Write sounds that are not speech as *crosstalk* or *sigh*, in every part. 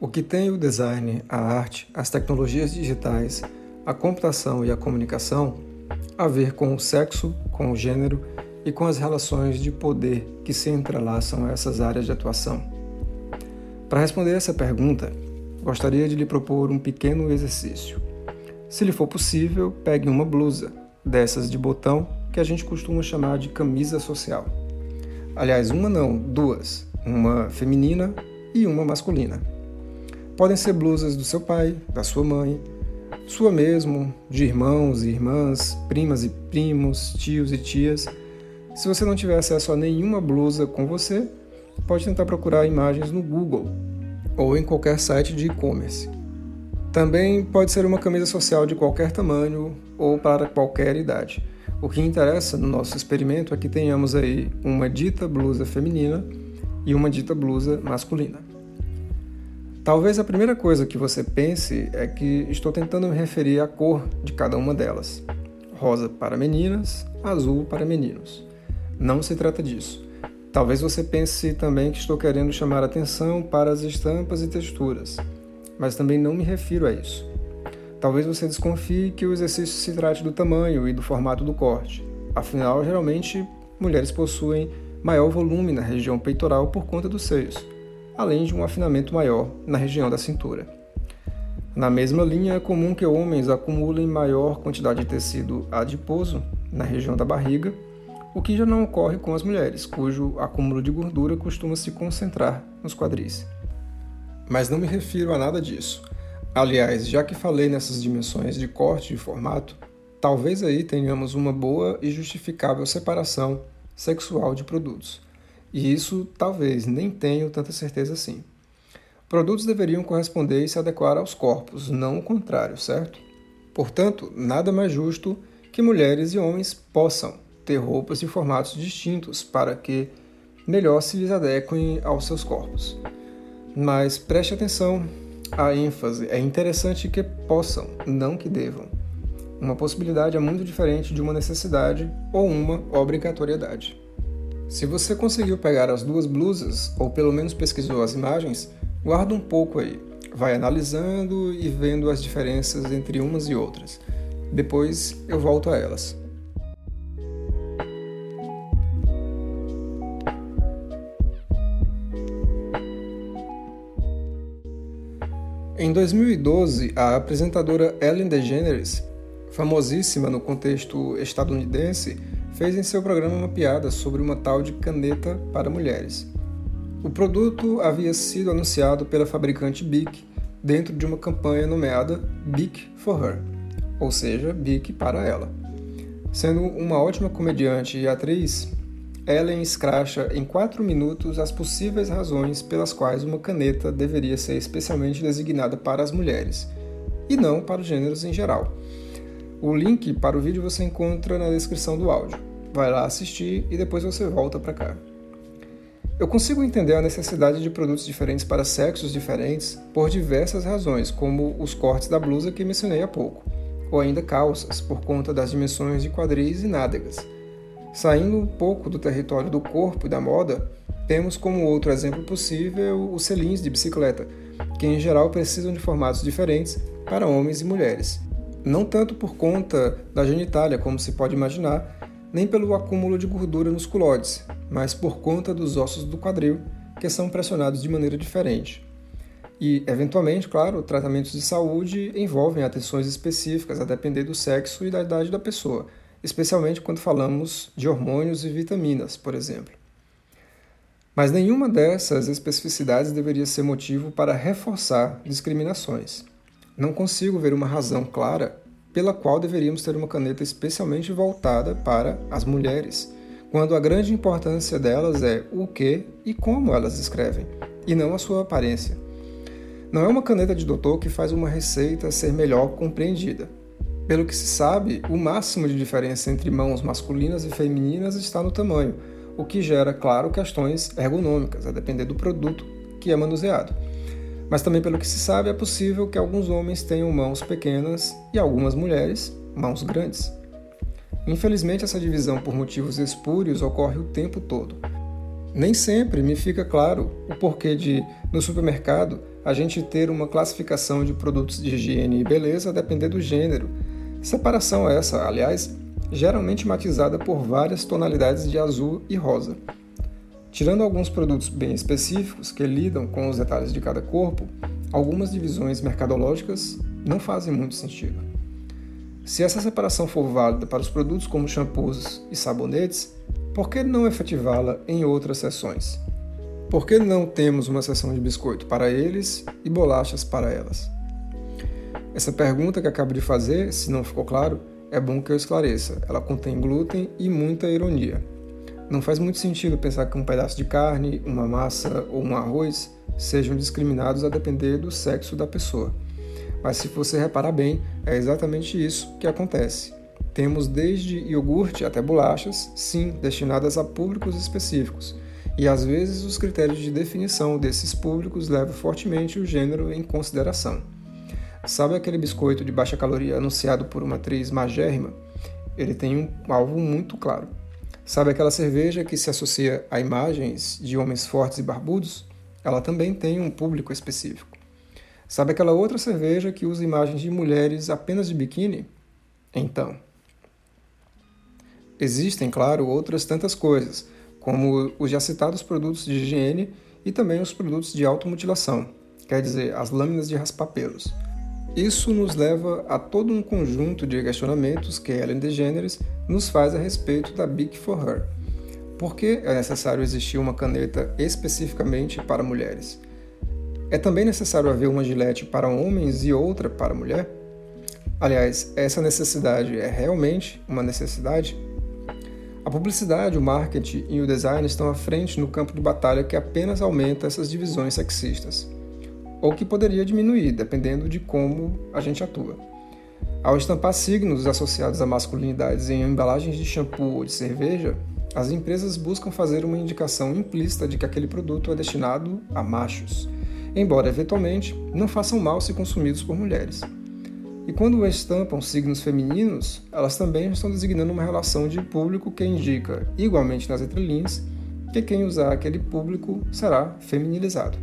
O que tem o design, a arte, as tecnologias digitais, a computação e a comunicação a ver com o sexo, com o gênero e com as relações de poder que se entrelaçam a essas áreas de atuação? Para responder essa pergunta, gostaria de lhe propor um pequeno exercício. Se lhe for possível, pegue uma blusa, dessas de botão que a gente costuma chamar de camisa social. Aliás, uma não, duas, uma feminina e uma masculina. Podem ser blusas do seu pai, da sua mãe, sua mesmo, de irmãos e irmãs, primas e primos, tios e tias. Se você não tiver acesso a nenhuma blusa com você, pode tentar procurar imagens no Google ou em qualquer site de e-commerce. Também pode ser uma camisa social de qualquer tamanho ou para qualquer idade. O que interessa no nosso experimento é que tenhamos aí uma dita blusa feminina e uma dita blusa masculina. Talvez a primeira coisa que você pense é que estou tentando me referir à cor de cada uma delas. Rosa para meninas, azul para meninos. Não se trata disso. Talvez você pense também que estou querendo chamar atenção para as estampas e texturas, mas também não me refiro a isso. Talvez você desconfie que o exercício se trate do tamanho e do formato do corte. Afinal, geralmente, mulheres possuem maior volume na região peitoral por conta dos seios além de um afinamento maior na região da cintura. Na mesma linha, é comum que homens acumulem maior quantidade de tecido adiposo na região da barriga, o que já não ocorre com as mulheres, cujo acúmulo de gordura costuma se concentrar nos quadris. Mas não me refiro a nada disso. Aliás, já que falei nessas dimensões de corte e formato, talvez aí tenhamos uma boa e justificável separação sexual de produtos. E isso talvez nem tenho tanta certeza assim. Produtos deveriam corresponder e se adequar aos corpos, não o contrário, certo? Portanto, nada mais justo que mulheres e homens possam ter roupas de formatos distintos para que melhor se lhes adequem aos seus corpos. Mas preste atenção à ênfase, é interessante que possam, não que devam. Uma possibilidade é muito diferente de uma necessidade ou uma obrigatoriedade. Se você conseguiu pegar as duas blusas, ou pelo menos pesquisou as imagens, guarda um pouco aí. Vai analisando e vendo as diferenças entre umas e outras. Depois eu volto a elas. Em 2012, a apresentadora Ellen DeGeneres, famosíssima no contexto estadunidense, fez em seu programa uma piada sobre uma tal de caneta para mulheres. O produto havia sido anunciado pela fabricante Bic dentro de uma campanha nomeada Bic for Her, ou seja, Bic para ela. Sendo uma ótima comediante e atriz, Ellen escracha em quatro minutos as possíveis razões pelas quais uma caneta deveria ser especialmente designada para as mulheres, e não para os gêneros em geral. O link para o vídeo você encontra na descrição do áudio vai lá assistir e depois você volta para cá. Eu consigo entender a necessidade de produtos diferentes para sexos diferentes por diversas razões, como os cortes da blusa que mencionei há pouco, ou ainda calças, por conta das dimensões de quadris e nádegas. Saindo um pouco do território do corpo e da moda, temos como outro exemplo possível os selins de bicicleta, que em geral precisam de formatos diferentes para homens e mulheres. Não tanto por conta da genitália, como se pode imaginar, nem pelo acúmulo de gordura nos culoides, mas por conta dos ossos do quadril, que são pressionados de maneira diferente. E, eventualmente, claro, tratamentos de saúde envolvem atenções específicas a depender do sexo e da idade da pessoa, especialmente quando falamos de hormônios e vitaminas, por exemplo. Mas nenhuma dessas especificidades deveria ser motivo para reforçar discriminações. Não consigo ver uma razão clara pela qual deveríamos ter uma caneta especialmente voltada para as mulheres, quando a grande importância delas é o que e como elas escrevem, e não a sua aparência. Não é uma caneta de doutor que faz uma receita ser melhor compreendida. Pelo que se sabe, o máximo de diferença entre mãos masculinas e femininas está no tamanho, o que gera, claro, questões ergonômicas, a depender do produto que é manuseado. Mas também, pelo que se sabe, é possível que alguns homens tenham mãos pequenas e algumas mulheres mãos grandes. Infelizmente, essa divisão por motivos espúrios ocorre o tempo todo. Nem sempre me fica claro o porquê de, no supermercado, a gente ter uma classificação de produtos de higiene e beleza a depender do gênero. Separação essa, aliás, geralmente matizada por várias tonalidades de azul e rosa. Tirando alguns produtos bem específicos que lidam com os detalhes de cada corpo, algumas divisões mercadológicas não fazem muito sentido. Se essa separação for válida para os produtos como shampoos e sabonetes, por que não efetivá-la em outras seções? Por que não temos uma seção de biscoito para eles e bolachas para elas? Essa pergunta que acabo de fazer, se não ficou claro, é bom que eu esclareça. Ela contém glúten e muita ironia. Não faz muito sentido pensar que um pedaço de carne, uma massa ou um arroz sejam discriminados a depender do sexo da pessoa. Mas se você reparar bem, é exatamente isso que acontece. Temos desde iogurte até bolachas, sim, destinadas a públicos específicos. E às vezes os critérios de definição desses públicos levam fortemente o gênero em consideração. Sabe aquele biscoito de baixa caloria anunciado por uma atriz magérrima? Ele tem um alvo muito claro. Sabe aquela cerveja que se associa a imagens de homens fortes e barbudos? Ela também tem um público específico. Sabe aquela outra cerveja que usa imagens de mulheres apenas de biquíni? Então. Existem, claro, outras tantas coisas, como os já citados produtos de higiene e também os produtos de automutilação, quer dizer, as lâminas de raspar pelos. Isso nos leva a todo um conjunto de questionamentos que Ellen DeGeneres nos faz a respeito da Bic for Her. Por que é necessário existir uma caneta especificamente para mulheres? É também necessário haver uma gilete para homens e outra para mulher? Aliás, essa necessidade é realmente uma necessidade? A publicidade, o marketing e o design estão à frente no campo de batalha que apenas aumenta essas divisões sexistas ou que poderia diminuir, dependendo de como a gente atua. Ao estampar signos associados a masculinidades em embalagens de shampoo ou de cerveja, as empresas buscam fazer uma indicação implícita de que aquele produto é destinado a machos, embora eventualmente não façam mal se consumidos por mulheres. E quando estampam signos femininos, elas também estão designando uma relação de público que indica, igualmente nas entrelinhas, que quem usar aquele público será feminilizado.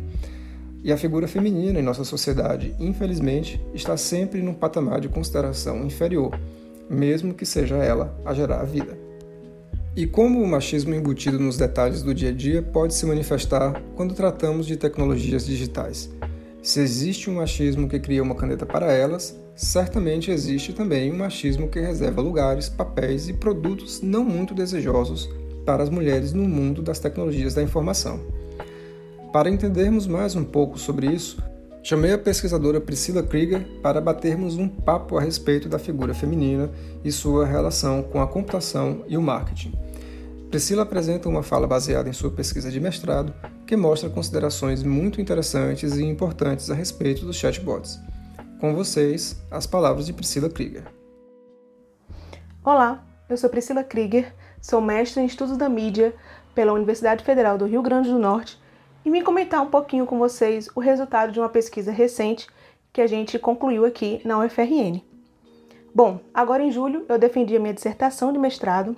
E a figura feminina em nossa sociedade, infelizmente, está sempre num patamar de consideração inferior, mesmo que seja ela a gerar a vida. E como o machismo embutido nos detalhes do dia a dia pode se manifestar quando tratamos de tecnologias digitais? Se existe um machismo que cria uma caneta para elas, certamente existe também um machismo que reserva lugares, papéis e produtos não muito desejosos para as mulheres no mundo das tecnologias da informação. Para entendermos mais um pouco sobre isso, chamei a pesquisadora Priscila Krieger para batermos um papo a respeito da figura feminina e sua relação com a computação e o marketing. Priscila apresenta uma fala baseada em sua pesquisa de mestrado que mostra considerações muito interessantes e importantes a respeito dos chatbots. Com vocês, as palavras de Priscila Krieger. Olá, eu sou Priscila Krieger, sou mestre em Estudos da Mídia pela Universidade Federal do Rio Grande do Norte e vim comentar um pouquinho com vocês o resultado de uma pesquisa recente que a gente concluiu aqui na UFRN. Bom, agora em julho eu defendi a minha dissertação de mestrado,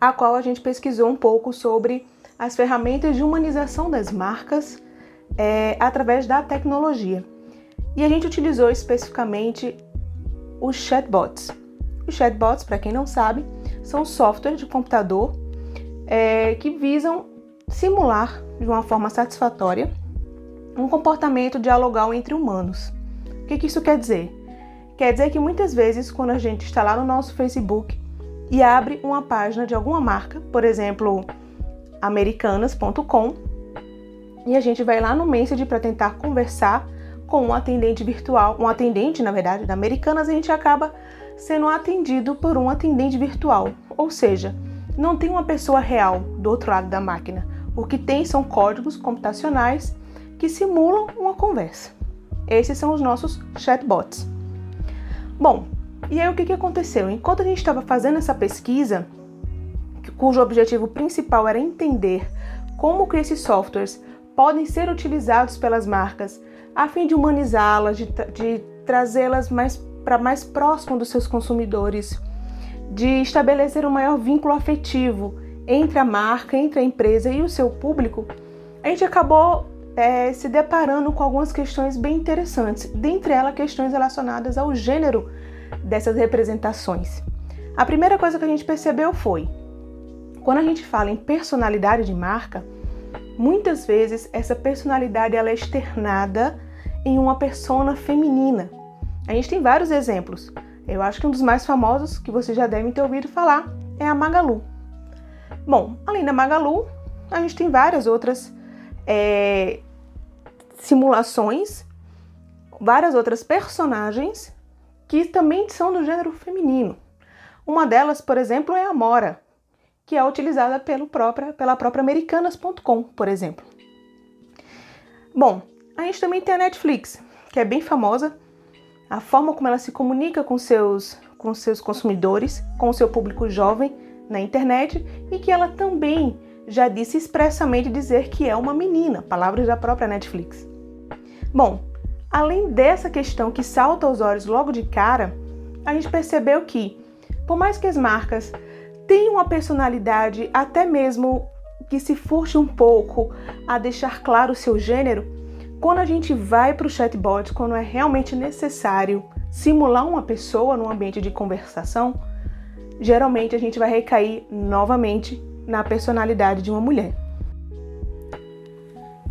a qual a gente pesquisou um pouco sobre as ferramentas de humanização das marcas é, através da tecnologia. E a gente utilizou especificamente os chatbots. Os chatbots, para quem não sabe, são softwares de computador é, que visam simular de uma forma satisfatória um comportamento dialogal entre humanos. O que, que isso quer dizer? Quer dizer que muitas vezes, quando a gente está lá no nosso Facebook e abre uma página de alguma marca, por exemplo, americanas.com, e a gente vai lá no Message para tentar conversar com um atendente virtual, um atendente, na verdade, da Americanas, a gente acaba sendo atendido por um atendente virtual, ou seja, não tem uma pessoa real do outro lado da máquina. O que tem são códigos computacionais que simulam uma conversa. Esses são os nossos chatbots. Bom, e aí o que, aconteceu? Enquanto a gente estava fazendo essa pesquisa, cujo objetivo principal era entender como que esses softwares podem ser utilizados pelas marcas a fim de humanizá-las, de, de trazê-las mais para mais próximo dos seus consumidores, de estabelecer um maior vínculo afetivo entre a marca, entre a empresa e o seu público, a gente acabou é, se deparando com algumas questões bem interessantes, dentre elas questões relacionadas ao gênero dessas representações. A primeira coisa que a gente percebeu foi, quando a gente fala em personalidade de marca, muitas vezes essa personalidade ela é externada em uma persona feminina. A gente tem vários exemplos. Eu acho que um dos mais famosos que vocês já devem ter ouvido falar é a Magalu. Bom, além da Magalu, a gente tem várias outras é, simulações, várias outras personagens que também são do gênero feminino. Uma delas, por exemplo, é a Mora, que é utilizada pelo pela própria Americanas.com, por exemplo. Bom, a gente também tem a Netflix, que é bem famosa. A forma como ela se comunica com seus, com seus consumidores, com o seu público jovem na internet e que ela também já disse expressamente dizer que é uma menina, palavras da própria Netflix. Bom, além dessa questão que salta aos olhos logo de cara, a gente percebeu que, por mais que as marcas tenham uma personalidade até mesmo que se furte um pouco a deixar claro o seu gênero, quando a gente vai para o chatbot, quando é realmente necessário simular uma pessoa num ambiente de conversação, geralmente a gente vai recair novamente na personalidade de uma mulher.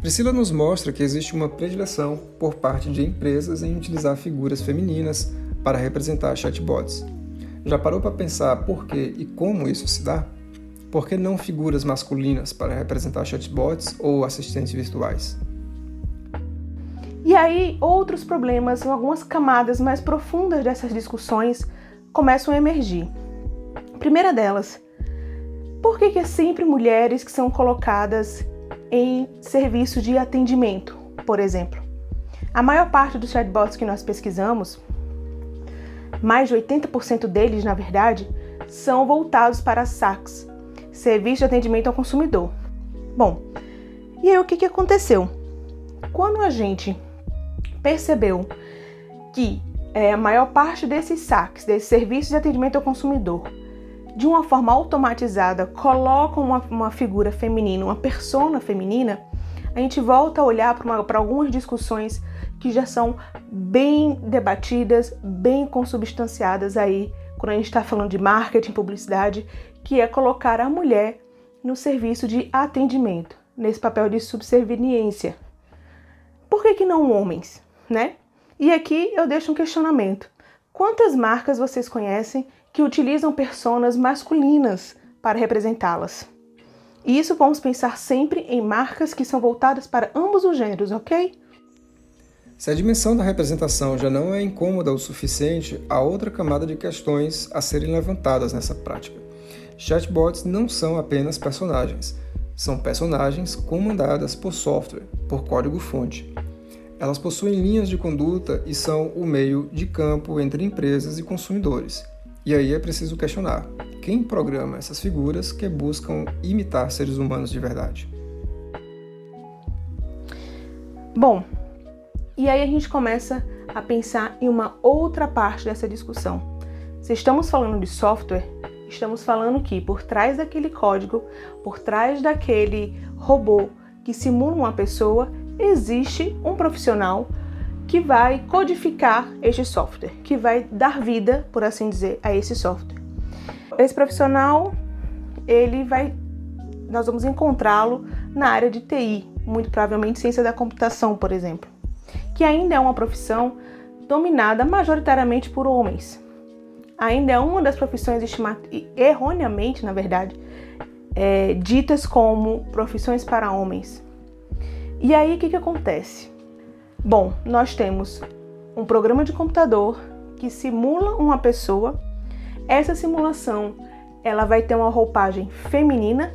Priscila nos mostra que existe uma predileção por parte de empresas em utilizar figuras femininas para representar chatbots. Já parou para pensar por que e como isso se dá? Por que não figuras masculinas para representar chatbots ou assistentes virtuais? E aí, outros problemas, algumas camadas mais profundas dessas discussões começam a emergir. Primeira delas, por que, que é sempre mulheres que são colocadas em serviço de atendimento, por exemplo? A maior parte dos chatbots que nós pesquisamos, mais de 80% deles, na verdade, são voltados para SACs, Serviço de Atendimento ao Consumidor. Bom, e aí o que, que aconteceu? Quando a gente percebeu que é, a maior parte desses saques, desses serviços de atendimento ao consumidor, de uma forma automatizada, colocam uma, uma figura feminina, uma persona feminina, a gente volta a olhar para algumas discussões que já são bem debatidas, bem consubstanciadas aí, quando a gente está falando de marketing, publicidade, que é colocar a mulher no serviço de atendimento, nesse papel de subserviência. Por que, que não homens, né? E aqui eu deixo um questionamento. Quantas marcas vocês conhecem que utilizam personas masculinas para representá-las. E isso vamos pensar sempre em marcas que são voltadas para ambos os gêneros, ok? Se a dimensão da representação já não é incômoda o suficiente, há outra camada de questões a serem levantadas nessa prática. Chatbots não são apenas personagens, são personagens comandadas por software, por código-fonte. Elas possuem linhas de conduta e são o meio de campo entre empresas e consumidores. E aí é preciso questionar: quem programa essas figuras que buscam imitar seres humanos de verdade? Bom, e aí a gente começa a pensar em uma outra parte dessa discussão. Se estamos falando de software, estamos falando que por trás daquele código, por trás daquele robô que simula uma pessoa, existe um profissional que vai codificar este software, que vai dar vida, por assim dizer, a esse software. Esse profissional, ele vai nós vamos encontrá-lo na área de TI, muito provavelmente ciência da computação, por exemplo, que ainda é uma profissão dominada majoritariamente por homens. Ainda é uma das profissões erroneamente, na verdade, é, ditas como profissões para homens. E aí o que, que acontece? Bom, nós temos um programa de computador que simula uma pessoa. Essa simulação, ela vai ter uma roupagem feminina,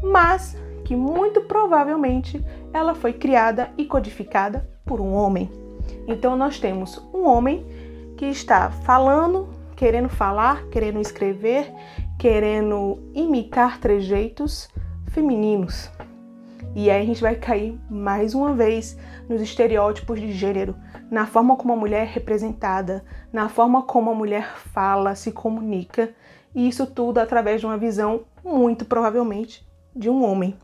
mas que muito provavelmente ela foi criada e codificada por um homem. Então nós temos um homem que está falando, querendo falar, querendo escrever, querendo imitar trejeitos femininos. E aí a gente vai cair mais uma vez nos estereótipos de gênero, na forma como a mulher é representada, na forma como a mulher fala, se comunica, e isso tudo através de uma visão, muito provavelmente, de um homem.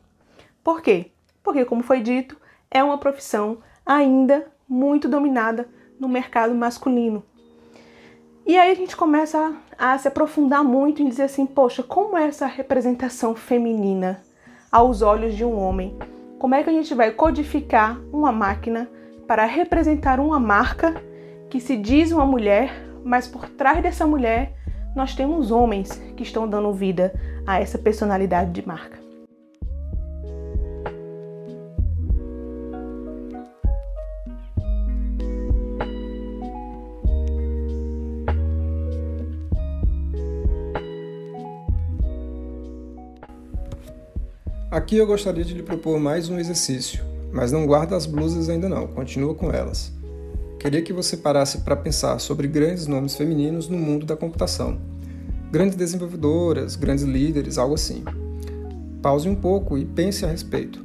Por quê? Porque, como foi dito, é uma profissão ainda muito dominada no mercado masculino. E aí a gente começa a, se aprofundar muito em dizer assim, poxa, como é essa representação feminina aos olhos de um homem? Como é que a gente vai codificar uma máquina para representar uma marca que se diz uma mulher, mas por trás dessa mulher nós temos homens que estão dando vida a essa personalidade de marca? Aqui eu gostaria de lhe propor mais um exercício, mas não guarda as blusas ainda não, continua com elas. Queria que você parasse para pensar sobre grandes nomes femininos no mundo da computação. Grandes desenvolvedoras, grandes líderes, algo assim. Pause um pouco e pense a respeito.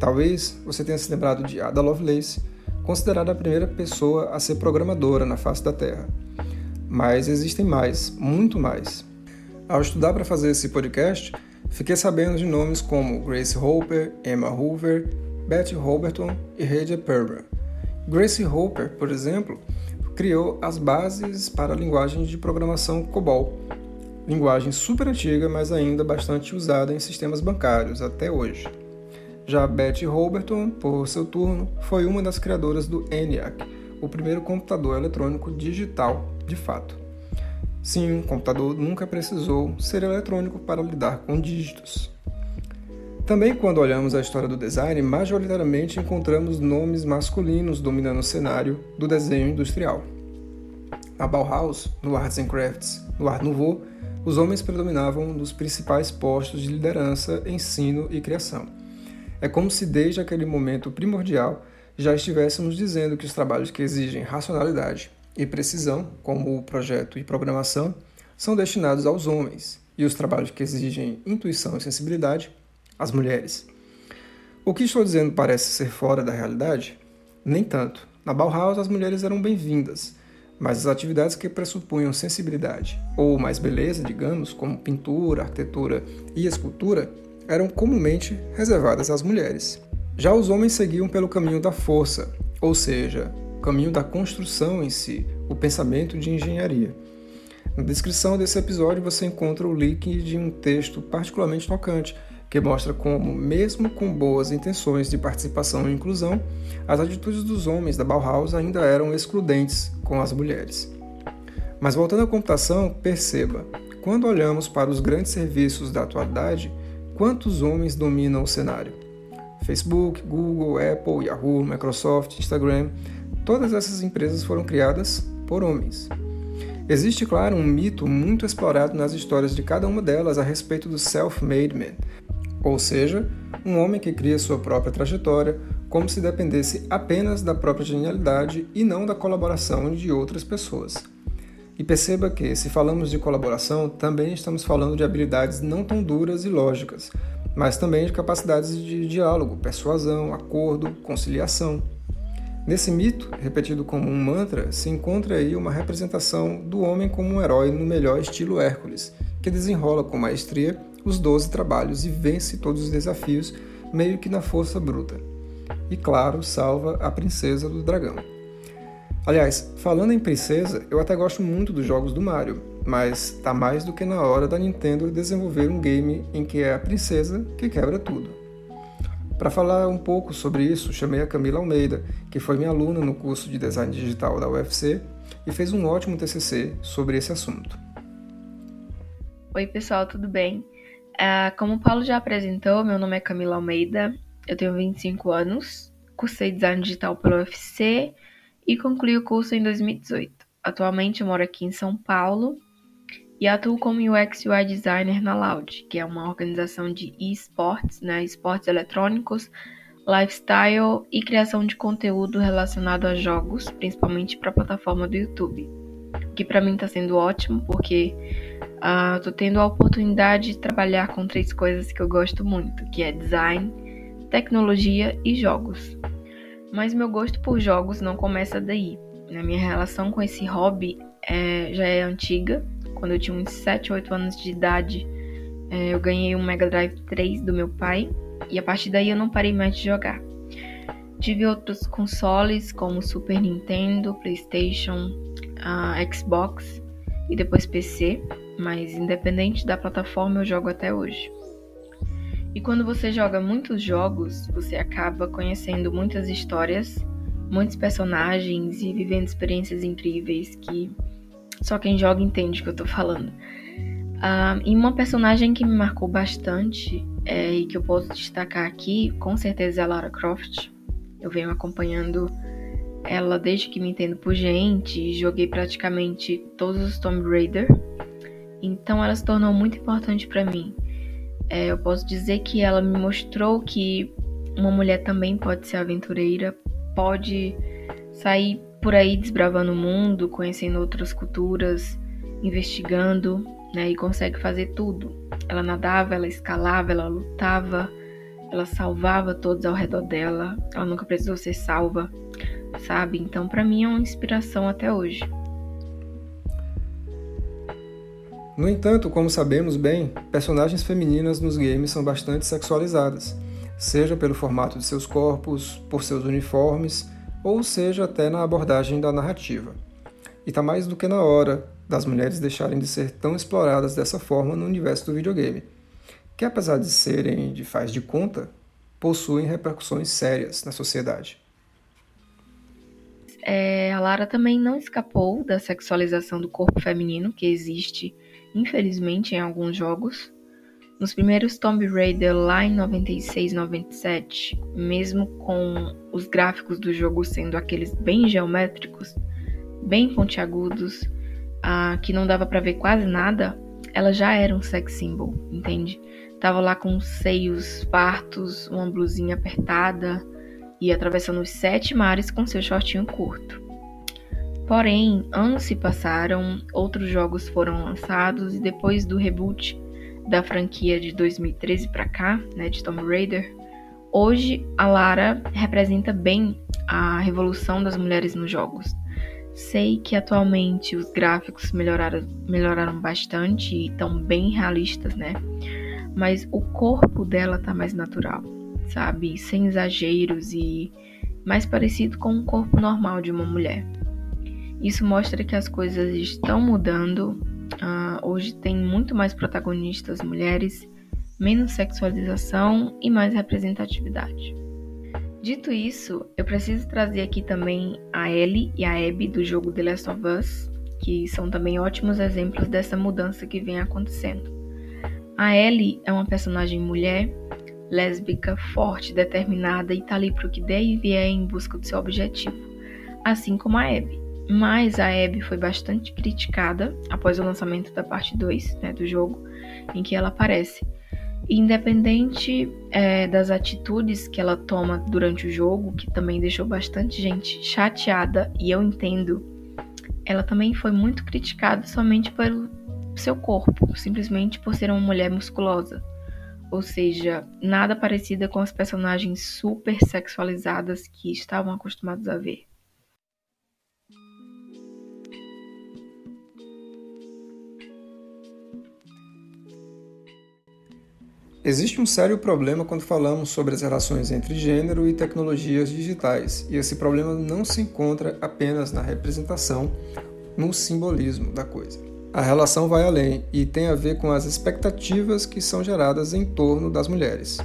Talvez você tenha se lembrado de Ada Lovelace, considerada a primeira pessoa a ser programadora na face da Terra. Mas existem mais, muito mais. Ao estudar para fazer esse podcast, Fiquei sabendo de nomes como Grace Hopper, Emma Hoover, Betty Hoberton e Heidi Perber. Grace Hopper, por exemplo, criou as bases para a linguagem de programação COBOL, linguagem super antiga, mas ainda bastante usada em sistemas bancários até hoje. Já Betty Hoberton, por seu turno, foi uma das criadoras do ENIAC, o primeiro computador eletrônico digital de fato. Sim, um computador nunca precisou ser eletrônico para lidar com dígitos. Também, quando olhamos a história do design, majoritariamente encontramos nomes masculinos dominando o cenário do desenho industrial. Na Bauhaus, no Arts and Crafts, no Art Nouveau, os homens predominavam nos principais postos de liderança, ensino e criação. É como se desde aquele momento primordial já estivéssemos dizendo que os trabalhos que exigem racionalidade, e precisão, como o projeto e programação, são destinados aos homens, e os trabalhos que exigem intuição e sensibilidade, às mulheres. O que estou dizendo parece ser fora da realidade? Nem tanto. Na Bauhaus, as mulheres eram bem-vindas, mas as atividades que pressupunham sensibilidade, ou mais beleza, digamos, como pintura, arquitetura e escultura, eram comumente reservadas às mulheres. Já os homens seguiam pelo caminho da força, ou seja, caminho da construção em si, o pensamento de engenharia. Na descrição desse episódio você encontra o link de um texto particularmente tocante que mostra como, mesmo com boas intenções de participação e inclusão, as atitudes dos homens da Bauhaus ainda eram excludentes com as mulheres. Mas voltando à computação, perceba, quando olhamos para os grandes serviços da atualidade, quantos homens dominam o cenário? Facebook, Google, Apple, Yahoo, Microsoft, Instagram Todas essas empresas foram criadas por homens. Existe, claro, um mito muito explorado nas histórias de cada uma delas a respeito do self-made man, ou seja, um homem que cria sua própria trajetória como se dependesse apenas da própria genialidade e não da colaboração de outras pessoas. E perceba que, se falamos de colaboração, também estamos falando de habilidades não tão duras e lógicas, mas também de capacidades de diálogo, persuasão, acordo, conciliação. Nesse mito, repetido como um mantra, se encontra aí uma representação do homem como um herói no melhor estilo Hércules, que desenrola com maestria os doze trabalhos e vence todos os desafios, meio que na força bruta. E claro, salva a princesa do dragão. Aliás, falando em princesa, eu até gosto muito dos jogos do Mario, mas tá mais do que na hora da Nintendo desenvolver um game em que é a princesa que quebra tudo. Para falar um pouco sobre isso, chamei a Camila Almeida, que foi minha aluna no curso de Design Digital da UFC e fez um ótimo TCC sobre esse assunto. Oi, pessoal, tudo bem? Uh, como o Paulo já apresentou, meu nome é Camila Almeida, eu tenho 25 anos, cursei Design Digital pela UFC e concluí o curso em 2018. Atualmente eu moro aqui em São Paulo e atuo como UX UI designer na Loud, que é uma organização de esportes, né, esportes eletrônicos, lifestyle e criação de conteúdo relacionado a jogos, principalmente para a plataforma do YouTube. Que para mim está sendo ótimo porque uh, tô tendo a oportunidade de trabalhar com três coisas que eu gosto muito, que é design, tecnologia e jogos. Mas meu gosto por jogos não começa daí. A minha relação com esse hobby é, já é antiga, quando eu tinha uns 7, 8 anos de idade, é, eu ganhei um Mega Drive 3 do meu pai e a partir daí eu não parei mais de jogar. Tive outros consoles como Super Nintendo, PlayStation, Xbox e depois PC, mas independente da plataforma eu jogo até hoje. E quando você joga muitos jogos, você acaba conhecendo muitas histórias, muitos personagens e vivendo experiências incríveis que só quem joga entende o que eu tô falando. Uh, e uma personagem que me marcou bastante é, e que eu posso destacar aqui, com certeza é a Lara Croft. Eu venho acompanhando ela desde que me entendo por gente, joguei praticamente todos os Tomb Raider, então ela se tornou muito importante para mim. É, eu posso dizer que ela me mostrou que uma mulher também pode ser aventureira, pode sair por aí desbravando o mundo, conhecendo outras culturas, investigando, né? E consegue fazer tudo. Ela nadava, ela escalava, ela lutava, ela salvava todos ao redor dela. Ela nunca precisou ser salva, sabe? Então, para mim é uma inspiração até hoje. No entanto, como sabemos bem, personagens femininas nos games são bastante sexualizadas, seja pelo formato de seus corpos, por seus uniformes, ou seja até na abordagem da narrativa. E está mais do que na hora das mulheres deixarem de ser tão exploradas dessa forma no universo do videogame, que apesar de serem de faz de conta, possuem repercussões sérias na sociedade. É, a Lara também não escapou da sexualização do corpo feminino que existe infelizmente, em alguns jogos. Nos primeiros Tomb Raider lá em 96, 97, mesmo com os gráficos do jogo sendo aqueles bem geométricos, bem pontiagudos, ah, que não dava para ver quase nada, ela já era um sex symbol, entende? Tava lá com os seios fartos, uma blusinha apertada e atravessando os sete mares com seu shortinho curto. Porém, anos se passaram, outros jogos foram lançados e depois do reboot da franquia de 2013 para cá, né, de Tomb Raider, hoje a Lara representa bem a revolução das mulheres nos jogos. Sei que atualmente os gráficos melhoraram, melhoraram bastante e estão bem realistas, né? Mas o corpo dela tá mais natural, sabe? Sem exageros e mais parecido com um corpo normal de uma mulher. Isso mostra que as coisas estão mudando. Uh, hoje tem muito mais protagonistas mulheres, menos sexualização e mais representatividade. Dito isso, eu preciso trazer aqui também a Ellie e a Abby do jogo The Last of Us, que são também ótimos exemplos dessa mudança que vem acontecendo. A Ellie é uma personagem mulher, lésbica, forte, determinada e tá ali pro que der e vier em busca do seu objetivo, assim como a Abby. Mas a Abby foi bastante criticada após o lançamento da parte 2 né, do jogo, em que ela aparece. Independente é, das atitudes que ela toma durante o jogo, que também deixou bastante gente chateada, e eu entendo, ela também foi muito criticada somente pelo seu corpo, simplesmente por ser uma mulher musculosa. Ou seja, nada parecida com as personagens super sexualizadas que estavam acostumados a ver. Existe um sério problema quando falamos sobre as relações entre gênero e tecnologias digitais, e esse problema não se encontra apenas na representação, no simbolismo da coisa. A relação vai além e tem a ver com as expectativas que são geradas em torno das mulheres.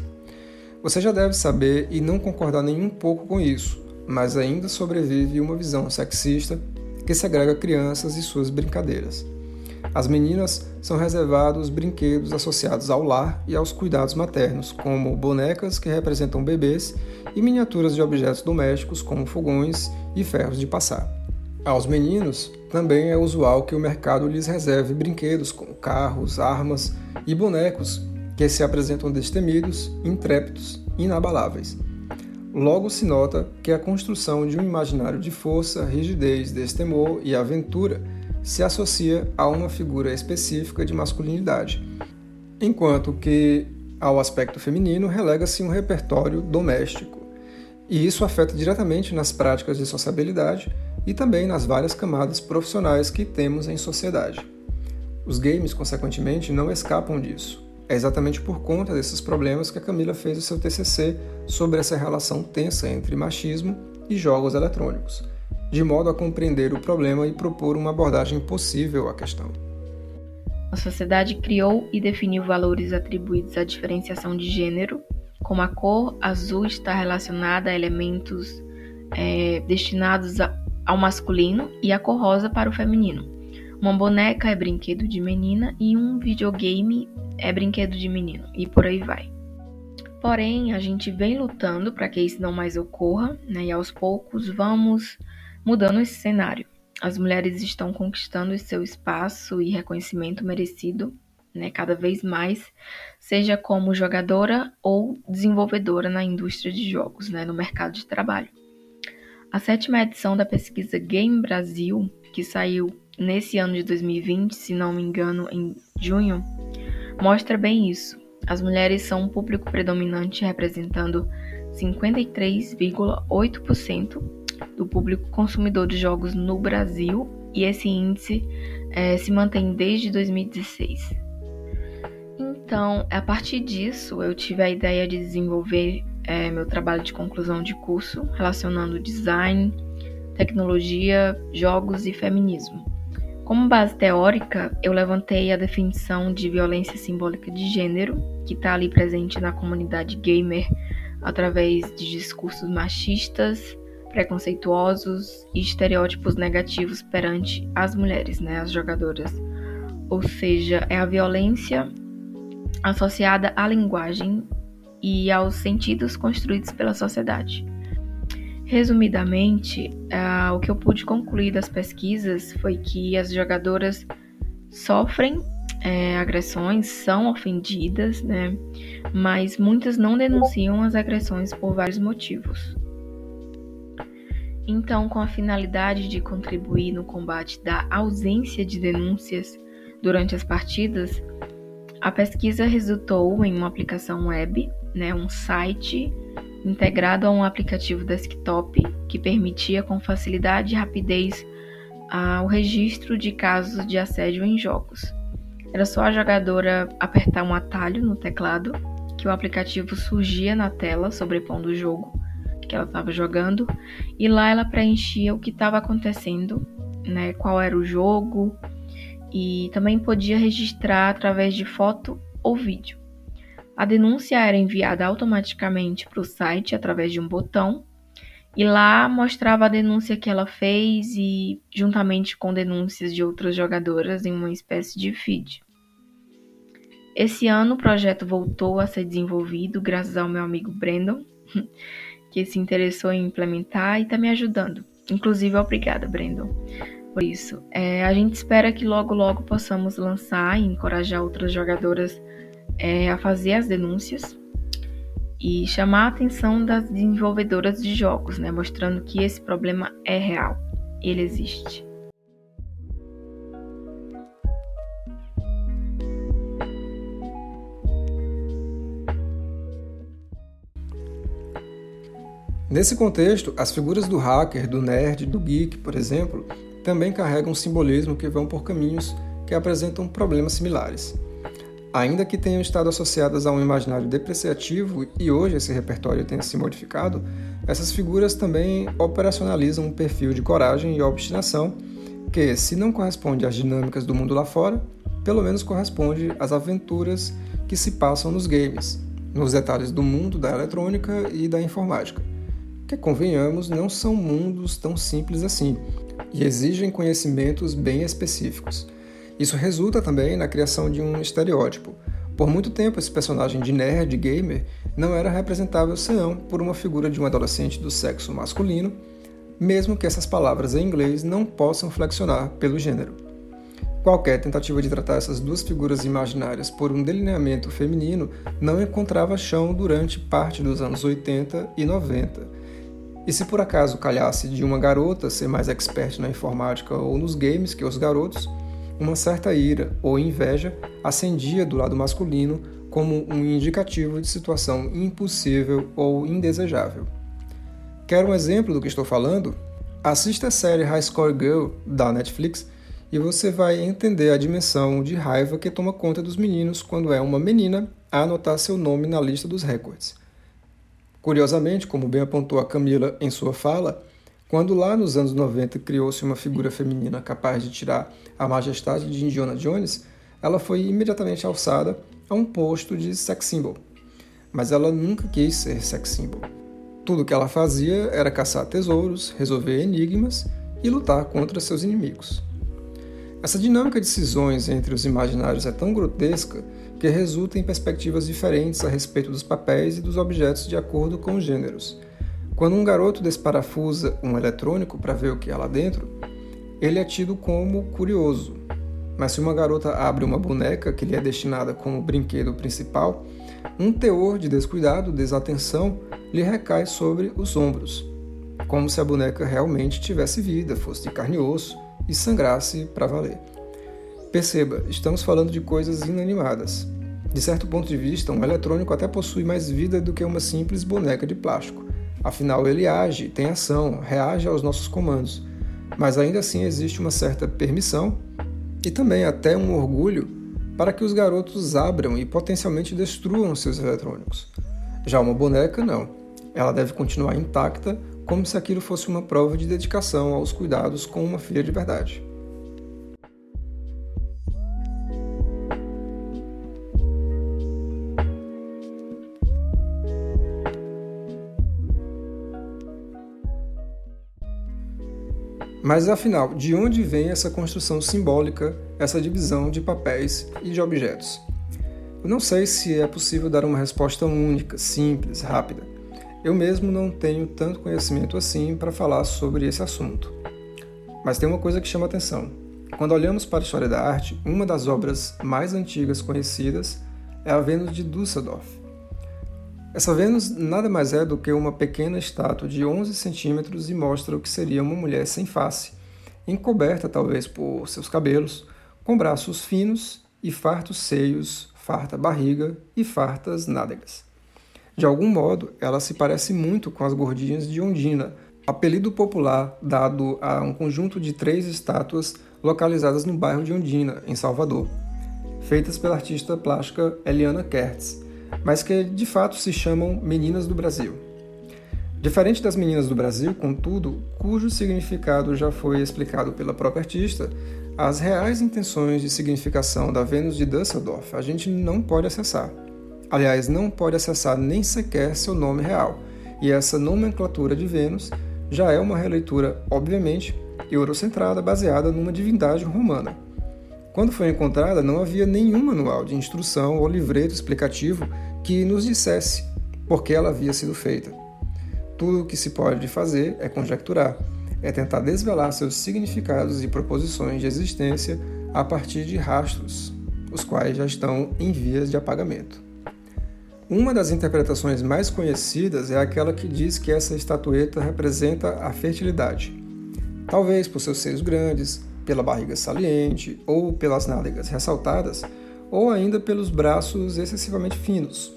Você já deve saber e não concordar nem um pouco com isso, mas ainda sobrevive uma visão sexista que segrega crianças e suas brincadeiras. As meninas são reservados brinquedos associados ao lar e aos cuidados maternos, como bonecas que representam bebês e miniaturas de objetos domésticos, como fogões e ferros de passar. Aos meninos, também é usual que o mercado lhes reserve brinquedos como carros, armas e bonecos que se apresentam destemidos, intrépidos e inabaláveis. Logo se nota que a construção de um imaginário de força, rigidez, destemor e aventura se associa a uma figura específica de masculinidade, enquanto que ao aspecto feminino relega-se um repertório doméstico. E isso afeta diretamente nas práticas de sociabilidade e também nas várias camadas profissionais que temos em sociedade. Os games, consequentemente, não escapam disso. É exatamente por conta desses problemas que a Camila fez o seu TCC sobre essa relação tensa entre machismo e jogos eletrônicos, de modo a compreender o problema e propor uma abordagem possível à questão. A sociedade criou e definiu valores atribuídos à diferenciação de gênero, como a cor azul está relacionada a elementos é, destinados a, ao masculino e a cor rosa para o feminino. Uma boneca é brinquedo de menina e um videogame é brinquedo de menino, e por aí vai. Porém, a gente vem lutando para que isso não mais ocorra, né, e aos poucos vamos mudando esse cenário as mulheres estão conquistando seu espaço e reconhecimento merecido, né, cada vez mais, seja como jogadora ou desenvolvedora na indústria de jogos, né, no mercado de trabalho. A sétima edição da pesquisa Game Brasil, que saiu nesse ano de 2020, se não me engano, em junho, mostra bem isso. As mulheres são um público predominante representando 53,8% do público consumidor de jogos no Brasil e esse índice é, se mantém desde 2016. Então, a partir disso, eu tive a ideia de desenvolver é, meu trabalho de conclusão de curso relacionando design, tecnologia, jogos e feminismo. Como base teórica, eu levantei a definição de violência simbólica de gênero, que está ali presente na comunidade gamer através de discursos machistas, preconceituosos e estereótipos negativos perante as mulheres, né, as jogadoras. Ou seja, é a violência associada à linguagem e aos sentidos construídos pela sociedade. Resumidamente, uh, o que eu pude concluir das pesquisas foi que as jogadoras sofrem é, agressões, são ofendidas, né? Mas muitas não denunciam as agressões por vários motivos. Então, com a finalidade de contribuir no combate da ausência de denúncias durante as partidas, a pesquisa resultou em uma aplicação web, né, um site integrado a um aplicativo desktop que permitia com facilidade e rapidez ah, o registro de casos de assédio em jogos. Era só a jogadora apertar um atalho no teclado que o aplicativo surgia na tela sobrepondo o jogo que ela estava jogando, e lá ela preenchia o que estava acontecendo, né, qual era o jogo, e também podia registrar através de foto ou vídeo. A denúncia era enviada automaticamente para o site através de um botão, e lá mostrava a denúncia que ela fez e juntamente com denúncias de outras jogadoras em uma espécie de feed. Esse ano o projeto voltou a ser desenvolvido graças ao meu amigo Brandon, *laughs* que se interessou em implementar e está me ajudando. Inclusive, obrigada, Brandon, por isso. É, a gente espera que logo, logo possamos lançar e encorajar outras jogadoras é, a fazer as denúncias e chamar a atenção das desenvolvedoras de jogos, né, mostrando que esse problema é real, ele existe. Nesse contexto, as figuras do hacker, do nerd, do geek, por exemplo, também carregam um simbolismo que vão por caminhos que apresentam problemas similares. Ainda que tenham estado associadas a um imaginário depreciativo e hoje esse repertório tenha se modificado, essas figuras também operacionalizam um perfil de coragem e obstinação que, se não corresponde às dinâmicas do mundo lá fora, pelo menos corresponde às aventuras que se passam nos games, nos detalhes do mundo da eletrônica e da informática que, convenhamos, não são mundos tão simples assim e exigem conhecimentos bem específicos. Isso resulta também na criação de um estereótipo. Por muito tempo, esse personagem de nerd gamer não era representável senão por uma figura de um adolescente do sexo masculino, mesmo que essas palavras em inglês não possam flexionar pelo gênero. Qualquer tentativa de tratar essas duas figuras imaginárias por um delineamento feminino não encontrava chão durante parte dos anos 80 e 90 e se por acaso calhasse de uma garota ser mais expert na informática ou nos games que os garotos, uma certa ira ou inveja acendia do lado masculino como um indicativo de situação impossível ou indesejável. Quer um exemplo do que estou falando? Assista a série High Score Girl da Netflix e você vai entender a dimensão de raiva que toma conta dos meninos quando é uma menina a anotar seu nome na lista dos recordes. Curiosamente, como bem apontou a Camila em sua fala, quando lá nos anos 90 criou-se uma figura feminina capaz de tirar a majestade de Indiana Jones, ela foi imediatamente alçada a um posto de sex symbol. Mas ela nunca quis ser sex symbol. Tudo que ela fazia era caçar tesouros, resolver enigmas e lutar contra seus inimigos. Essa dinâmica de cisões entre os imaginários é tão grotesca que resulta em perspectivas diferentes a respeito dos papéis e dos objetos de acordo com os gêneros. Quando um garoto desparafusa um eletrônico para ver o que há lá dentro, ele é tido como curioso. Mas se uma garota abre uma boneca que lhe é destinada como brinquedo principal, um teor de descuidado, desatenção, lhe recai sobre os ombros, como se a boneca realmente tivesse vida, fosse de carne e osso e sangrasse para valer. Perceba, estamos falando de coisas inanimadas. De certo ponto de vista, um eletrônico até possui mais vida do que uma simples boneca de plástico. Afinal, ele age, tem ação, reage aos nossos comandos. Mas ainda assim existe uma certa permissão e também até um orgulho para que os garotos abram e potencialmente destruam seus eletrônicos. Já uma boneca, não. Ela deve continuar intacta como se aquilo fosse uma prova de dedicação aos cuidados com uma filha de verdade. Mas afinal, de onde vem essa construção simbólica, essa divisão de papéis e de objetos? Eu não sei se é possível dar uma resposta única, simples, rápida. Eu mesmo não tenho tanto conhecimento assim para falar sobre esse assunto. Mas tem uma coisa que chama atenção. Quando olhamos para a história da arte, uma das obras mais antigas conhecidas é a Vênus de Düsseldorf. Essa Vênus nada mais é do que uma pequena estátua de 11 centímetros e mostra o que seria uma mulher sem face, encoberta talvez por seus cabelos, com braços finos e fartos seios, farta barriga e fartas nádegas. De algum modo, ela se parece muito com as gordinhas de Ondina, apelido popular dado a um conjunto de três estátuas localizadas no bairro de Ondina, em Salvador, feitas pela artista plástica Eliana Kertz, mas que de fato se chamam Meninas do Brasil. Diferente das Meninas do Brasil, contudo, cujo significado já foi explicado pela própria artista, as reais intenções de significação da Vênus de Düsseldorf a gente não pode acessar. Aliás, não pode acessar nem sequer seu nome real, e essa nomenclatura de Vênus já é uma releitura, obviamente, eurocentrada baseada numa divindade romana. Quando foi encontrada, não havia nenhum manual de instrução ou livreto explicativo que nos dissesse por que ela havia sido feita. Tudo o que se pode fazer é conjecturar, é tentar desvelar seus significados e proposições de existência a partir de rastros, os quais já estão em vias de apagamento. Uma das interpretações mais conhecidas é aquela que diz que essa estatueta representa a fertilidade. Talvez por seus seios grandes, pela barriga saliente ou pelas nádegas ressaltadas, ou ainda pelos braços excessivamente finos,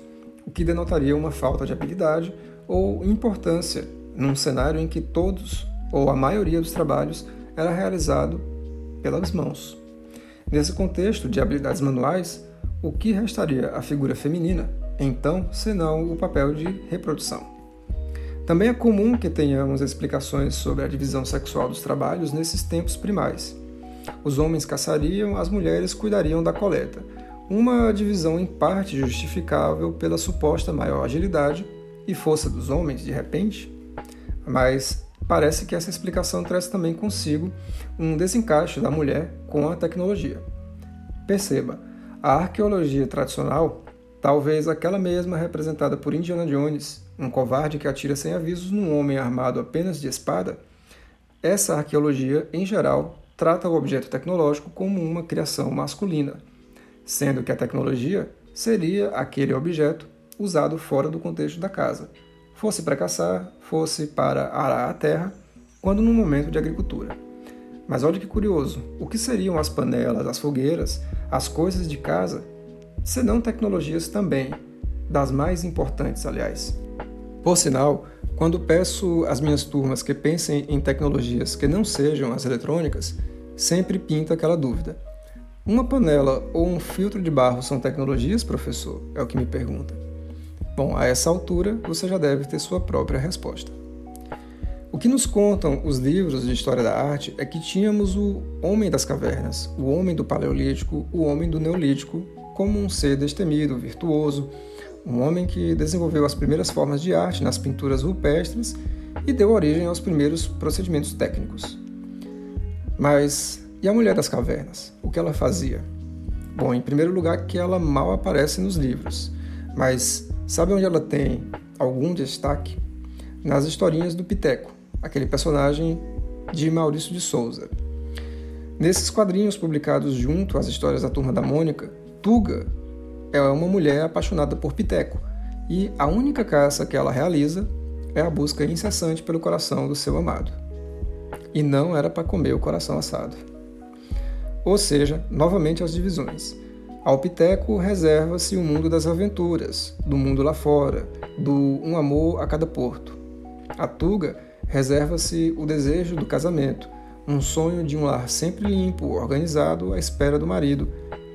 o que denotaria uma falta de habilidade ou importância num cenário em que todos ou a maioria dos trabalhos era realizado pelas mãos. Nesse contexto de habilidades manuais, o que restaria à figura feminina então, senão o papel de reprodução. Também é comum que tenhamos explicações sobre a divisão sexual dos trabalhos nesses tempos primais. Os homens caçariam, as mulheres cuidariam da coleta, uma divisão em parte justificável pela suposta maior agilidade e força dos homens, de repente. Mas parece que essa explicação traz também consigo um desencaixe da mulher com a tecnologia. Perceba, a arqueologia tradicional Talvez aquela mesma representada por Indiana Jones, um covarde que atira sem avisos num homem armado apenas de espada. Essa arqueologia, em geral, trata o objeto tecnológico como uma criação masculina, sendo que a tecnologia seria aquele objeto usado fora do contexto da casa, fosse para caçar, fosse para arar a terra, quando no momento de agricultura. Mas olha que curioso, o que seriam as panelas, as fogueiras, as coisas de casa senão tecnologias também, das mais importantes, aliás. Por sinal, quando peço às minhas turmas que pensem em tecnologias que não sejam as eletrônicas, sempre pinta aquela dúvida. Uma panela ou um filtro de barro são tecnologias, professor? É o que me pergunta. Bom, a essa altura você já deve ter sua própria resposta. O que nos contam os livros de história da arte é que tínhamos o homem das cavernas, o homem do paleolítico, o homem do neolítico, como um ser destemido, virtuoso, um homem que desenvolveu as primeiras formas de arte nas pinturas rupestres e deu origem aos primeiros procedimentos técnicos. Mas e a mulher das cavernas? O que ela fazia? Bom, em primeiro lugar, que ela mal aparece nos livros, mas sabe onde ela tem algum destaque? Nas historinhas do Piteco, aquele personagem de Maurício de Souza. Nesses quadrinhos publicados junto às histórias da Turma da Mônica, Tuga é uma mulher apaixonada por Piteco e a única caça que ela realiza é a busca incessante pelo coração do seu amado. E não era para comer o coração assado. Ou seja, novamente as divisões. Ao Piteco reserva-se o mundo das aventuras, do mundo lá fora, do um amor a cada porto. A Tuga reserva-se o desejo do casamento, um sonho de um lar sempre limpo, organizado à espera do marido,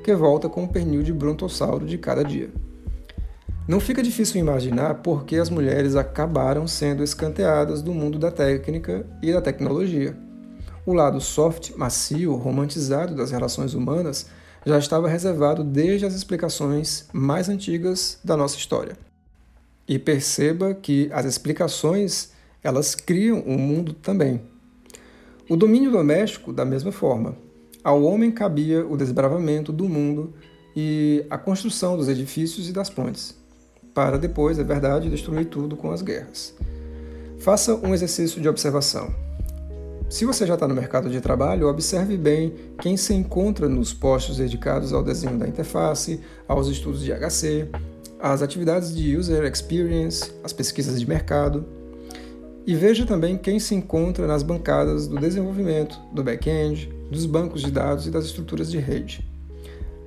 que volta com o pernil de brontossauro de cada dia. Não fica difícil imaginar por que as mulheres acabaram sendo escanteadas do mundo da técnica e da tecnologia. O lado soft, macio, romantizado das relações humanas já estava reservado desde as explicações mais antigas da nossa história. E perceba que as explicações, elas criam um mundo também. O domínio doméstico, da mesma forma. Ao homem cabia o desbravamento do mundo e a construção dos edifícios e das pontes para depois, é verdade, destruir tudo com as guerras. Faça um exercício de observação. Se você já está no mercado de trabalho, observe bem quem se encontra nos postos dedicados ao desenho da interface, aos estudos de HC, às atividades de User Experience, as pesquisas de mercado. E veja também quem se encontra nas bancadas do desenvolvimento, do back-end, dos bancos de dados e das estruturas de rede.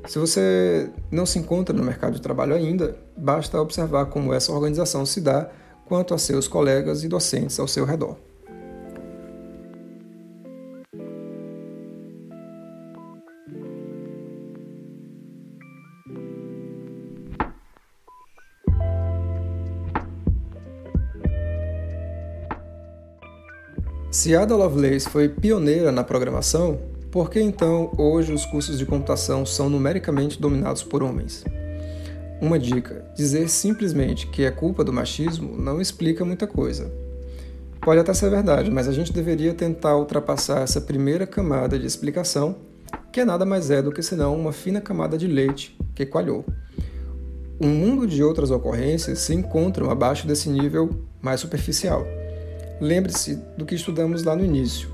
Se você não se encontra no mercado de trabalho ainda, basta observar como essa organização se dá quanto a seus colegas e docentes ao seu redor. Se Ada Lovelace foi pioneira na programação, por que então hoje os cursos de computação são numericamente dominados por homens? Uma dica: dizer simplesmente que é culpa do machismo não explica muita coisa. Pode até ser verdade, mas a gente deveria tentar ultrapassar essa primeira camada de explicação, que é nada mais é do que senão uma fina camada de leite que coalhou. Um mundo de outras ocorrências se encontram abaixo desse nível mais superficial. Lembre-se do que estudamos lá no início.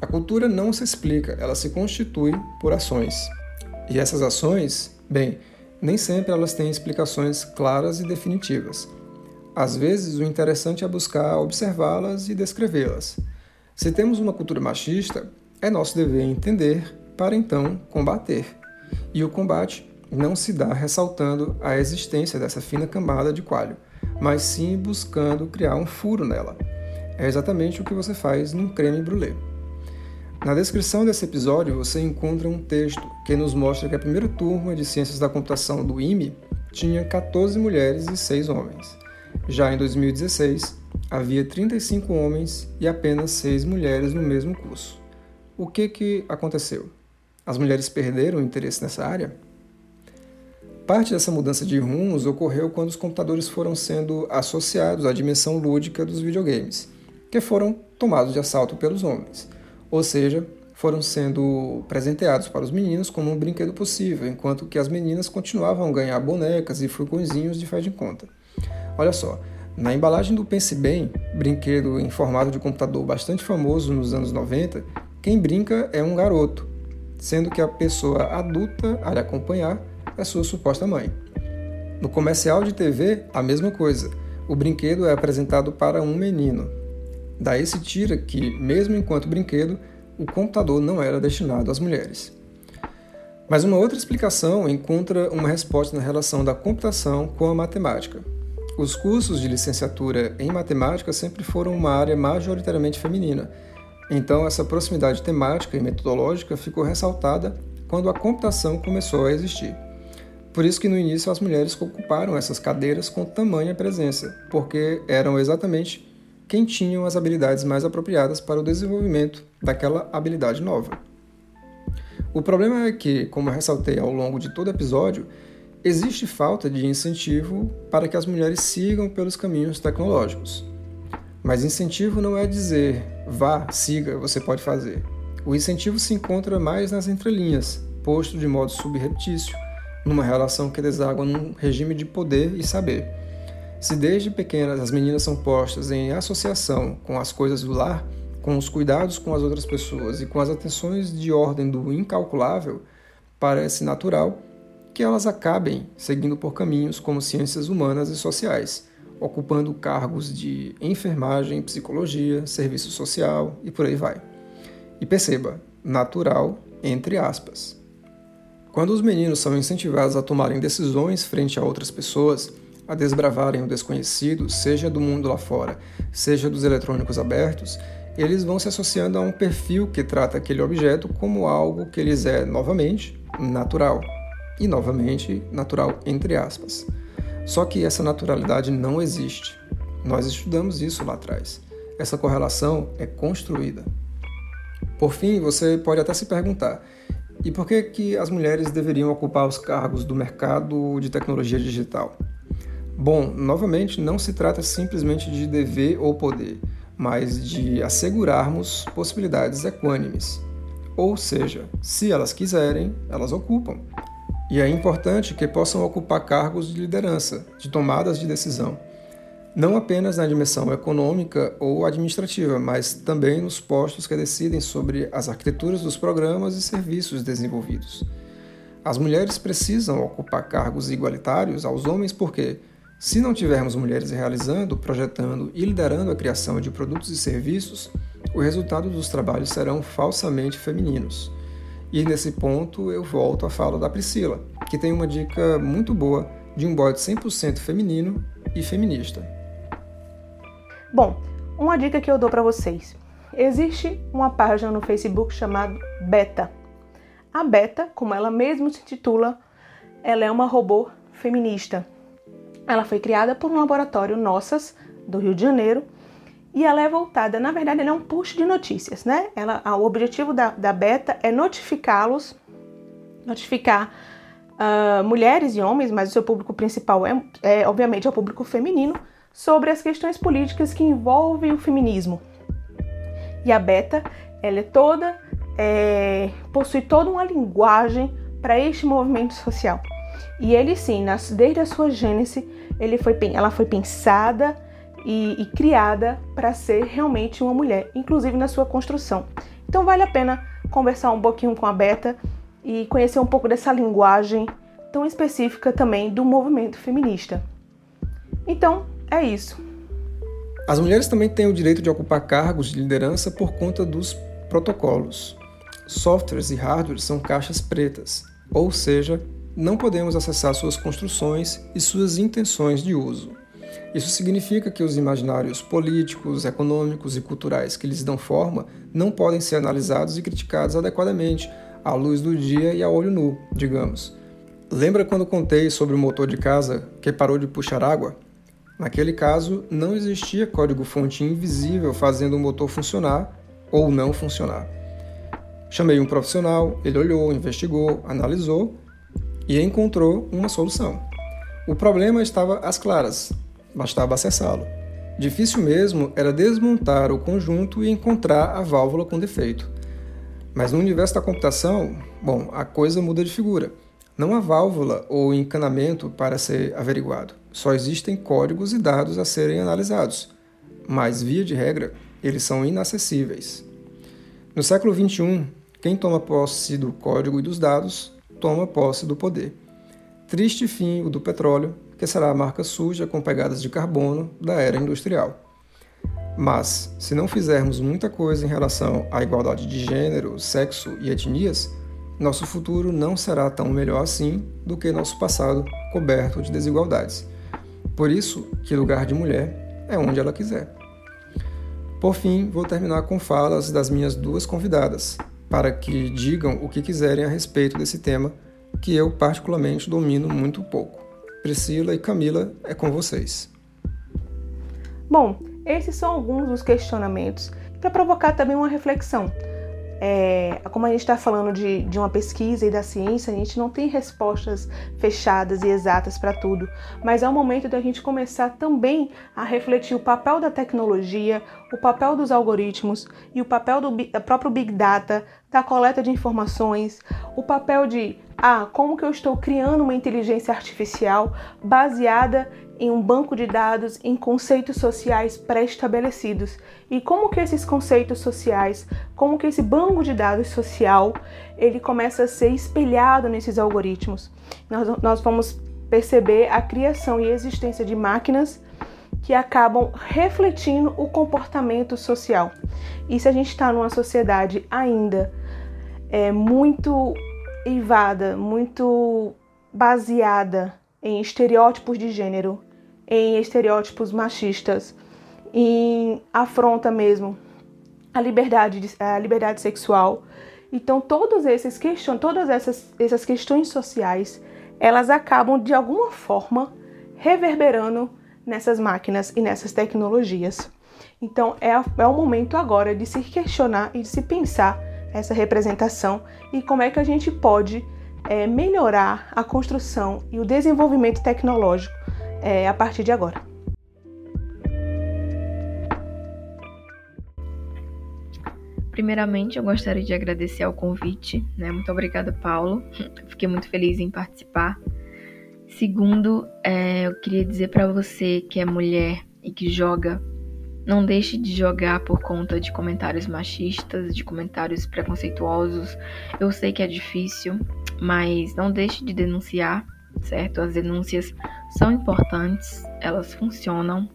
A cultura não se explica, ela se constitui por ações. E essas ações, bem, nem sempre elas têm explicações claras e definitivas. Às vezes, o interessante é buscar observá-las e descrevê-las. Se temos uma cultura machista, é nosso dever entender para então combater. E o combate não se dá ressaltando a existência dessa fina camada de coalho, mas sim buscando criar um furo nela. É exatamente o que você faz num creme brulee. Na descrição desse episódio você encontra um texto que nos mostra que a primeira turma de Ciências da Computação do IME tinha 14 mulheres e 6 homens. Já em 2016, havia 35 homens e apenas 6 mulheres no mesmo curso. O que, que aconteceu? As mulheres perderam o interesse nessa área? Parte dessa mudança de rumos ocorreu quando os computadores foram sendo associados à dimensão lúdica dos videogames, que foram tomados de assalto pelos homens ou seja, foram sendo presenteados para os meninos como um brinquedo possível, enquanto que as meninas continuavam a ganhar bonecas e furgõezinhos de faz de conta. Olha só, na embalagem do Pense Bem, brinquedo em formato de computador bastante famoso nos anos 90, quem brinca é um garoto, sendo que a pessoa adulta a lhe acompanhar é sua suposta mãe. No comercial de TV, a mesma coisa. O brinquedo é apresentado para um menino, Daí se tira que, mesmo enquanto brinquedo, o computador não era destinado às mulheres. Mas uma outra explicação encontra uma resposta na relação da computação com a matemática. Os cursos de licenciatura em matemática sempre foram uma área majoritariamente feminina, Então, essa proximidade temática e metodológica ficou ressaltada quando a computação começou a existir. Por isso que no início as mulheres ocuparam essas cadeiras com tamanha presença, porque eram exatamente quem tinham as habilidades mais apropriadas para o desenvolvimento daquela habilidade nova. O problema é que, como ressaltei ao longo de todo episódio, existe falta de incentivo para que as mulheres sigam pelos caminhos tecnológicos. Mas incentivo não é dizer vá, siga, você pode fazer. O incentivo se encontra mais nas entrelinhas, posto de modo subreptício, numa relação que deságua num regime de poder e saber. Se desde pequenas as meninas são postas em associação com as coisas do lar, com os cuidados com as outras pessoas e com as atenções de ordem do incalculável, parece natural que elas acabem seguindo por caminhos como ciências humanas e sociais, ocupando cargos de enfermagem, psicologia, serviço social e por aí vai. E perceba, natural entre aspas. Quando os meninos são incentivados a tomarem decisões frente a outras pessoas, a desbravarem o desconhecido, seja do mundo lá fora, seja dos eletrônicos abertos, eles vão se associando a um perfil que trata aquele objeto como algo que lhes é, novamente, natural. E, novamente, natural entre aspas. Só que essa naturalidade não existe. Nós estudamos isso lá atrás. Essa correlação é construída. Por fim, você pode até se perguntar: e por que, que as mulheres deveriam ocupar os cargos do mercado de tecnologia digital? Bom, novamente, não se trata simplesmente de dever ou poder, mas de assegurarmos possibilidades equânimes. Ou seja, se elas quiserem, elas ocupam. E é importante que possam ocupar cargos de liderança, de tomadas de decisão não apenas na dimensão econômica ou administrativa, mas também nos postos que decidem sobre as arquiteturas dos programas e serviços desenvolvidos. As mulheres precisam ocupar cargos igualitários aos homens porque, se não tivermos mulheres realizando, projetando e liderando a criação de produtos e serviços, o resultado dos trabalhos serão falsamente femininos. E nesse ponto eu volto à fala da Priscila, que tem uma dica muito boa de um bode 100% feminino e feminista. Bom, uma dica que eu dou para vocês. Existe uma página no Facebook chamada Beta. A Beta, como ela mesma se intitula, ela é uma robô feminista. Ela foi criada por um laboratório Nossas, do Rio de Janeiro, e ela é voltada, na verdade, ela é um push de notícias, né? Ela, o objetivo da, da Beta é notificá-los, notificar uh, mulheres e homens, mas o seu público principal é, é obviamente, é o público feminino, sobre as questões políticas que envolvem o feminismo. E a Beta, ela é toda, é, possui toda uma linguagem para este movimento social. E ele sim, nas, desde a sua gênese, ele foi, ela foi pensada e, e criada para ser realmente uma mulher, inclusive na sua construção. Então vale a pena conversar um pouquinho com a Beta e conhecer um pouco dessa linguagem tão específica também do movimento feminista. Então, é isso. As mulheres também têm o direito de ocupar cargos de liderança por conta dos protocolos. Softwares e hardwares são caixas pretas, ou seja, não podemos acessar suas construções e suas intenções de uso. Isso significa que os imaginários políticos, econômicos e culturais que lhes dão forma não podem ser analisados e criticados adequadamente, à luz do dia e a olho nu, digamos. Lembra quando contei sobre o motor de casa que parou de puxar água? Naquele caso, não existia código-fonte invisível fazendo o motor funcionar ou não funcionar. Chamei um profissional, ele olhou, investigou, analisou e encontrou uma solução. O problema estava às claras, bastava acessá-lo. Difícil mesmo era desmontar o conjunto e encontrar a válvula com defeito. Mas no universo da computação, bom, a coisa muda de figura. Não há válvula ou encanamento para ser averiguado. Só existem códigos e dados a serem analisados, mas, via de regra, eles são inacessíveis. No século XXI, quem toma posse do código e dos dados toma posse do poder. Triste fim o do petróleo, que será a marca suja com pegadas de carbono da era industrial. Mas, se não fizermos muita coisa em relação à igualdade de gênero, sexo e etnias, nosso futuro não será tão melhor assim do que nosso passado coberto de desigualdades. Por isso que lugar de mulher é onde ela quiser. Por fim, vou terminar com falas das minhas duas convidadas, para que digam o que quiserem a respeito desse tema, que eu particularmente domino muito pouco. Priscila e Camila, é com vocês. Bom, esses são alguns dos questionamentos para provocar também uma reflexão. É, como a gente está falando de, de uma pesquisa e da ciência, a gente não tem respostas fechadas e exatas para tudo, mas é o momento da gente começar também a refletir o papel da tecnologia, o papel dos algoritmos e o papel do próprio Big Data, da coleta de informações, o papel de ah, como que eu estou criando uma inteligência artificial baseada em um banco de dados em conceitos sociais pré-estabelecidos e como que esses conceitos sociais, como que esse banco de dados social, ele começa a ser espelhado nesses algoritmos. Nós, nós vamos perceber a criação e existência de máquinas que acabam refletindo o comportamento social. E se a gente está numa sociedade ainda é, muito eivada, muito baseada em estereótipos de gênero, em estereótipos machistas, em afronta mesmo a liberdade, a liberdade sexual. Então, todos esses question, todas essas, essas questões sociais, elas acabam de alguma forma reverberando nessas máquinas e nessas tecnologias. Então, é, é o momento agora de se questionar e de se pensar essa representação e como é que a gente pode é, melhorar a construção e o desenvolvimento tecnológico é, a partir de agora. Primeiramente, eu gostaria de agradecer ao convite, né? Muito obrigada, Paulo. *laughs* Fiquei muito feliz em participar. Segundo, é, eu queria dizer para você que é mulher e que joga, não deixe de jogar por conta de comentários machistas, de comentários preconceituosos. Eu sei que é difícil, mas não deixe de denunciar, certo? As denúncias são importantes, elas funcionam.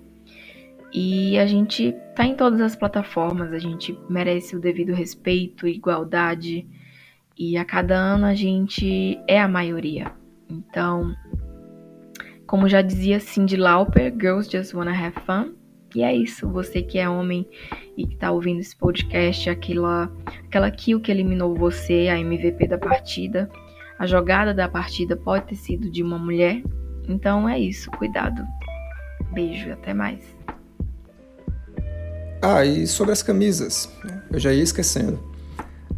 E a gente tá em todas as plataformas, a gente merece o devido respeito, igualdade. E a cada ano a gente é a maioria. Então, como já dizia Cindy Lauper, girls just wanna have fun. E é isso, você que é homem e que tá ouvindo esse podcast, aquela, aquela kill que eliminou você, a MVP da partida, a jogada da partida pode ter sido de uma mulher. Então é isso, cuidado. Beijo e até mais. Ah, e sobre as camisas, eu já ia esquecendo.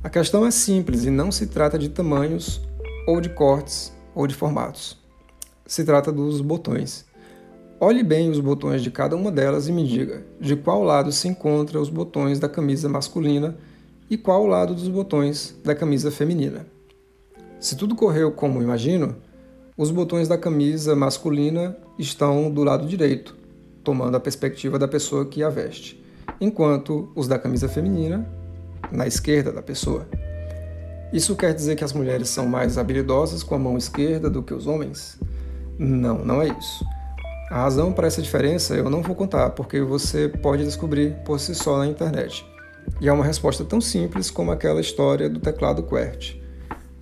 A questão é simples e não se trata de tamanhos, ou de cortes, ou de formatos. Se trata dos botões. Olhe bem os botões de cada uma delas e me diga de qual lado se encontram os botões da camisa masculina e qual lado dos botões da camisa feminina. Se tudo correu como imagino, os botões da camisa masculina estão do lado direito, tomando a perspectiva da pessoa que a veste, enquanto os da camisa feminina na esquerda da pessoa. Isso quer dizer que as mulheres são mais habilidosas com a mão esquerda do que os homens? Não, não é isso. A razão para essa diferença eu não vou contar, porque você pode descobrir por si só na internet. E é uma resposta tão simples como aquela história do teclado QWERTY.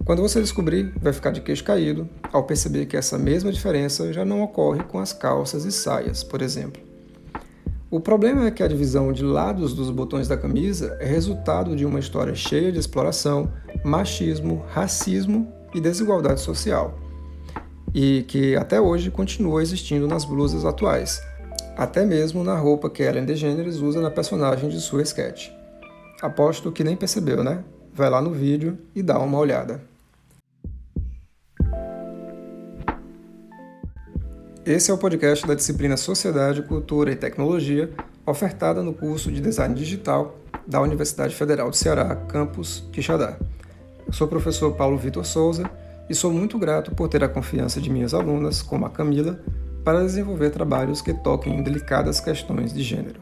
Quando você descobrir, vai ficar de queixo caído ao perceber que essa mesma diferença já não ocorre com as calças e saias, por exemplo. O problema é que a divisão de lados dos botões da camisa é resultado de uma história cheia de exploração, machismo, racismo e desigualdade social, e que até hoje continua existindo nas blusas atuais, até mesmo na roupa que Ellen DeGeneres usa na personagem de sua sketch. Aposto que nem percebeu, né? Vai lá no vídeo e dá uma olhada. Esse é o podcast da disciplina Sociedade, Cultura e Tecnologia, ofertada no curso de Design Digital da Universidade Federal do Ceará, campus Quixadá. Eu sou o professor Paulo Vitor Souza e sou muito grato por ter a confiança de minhas alunas, como a Camila, para desenvolver trabalhos que toquem em delicadas questões de gênero.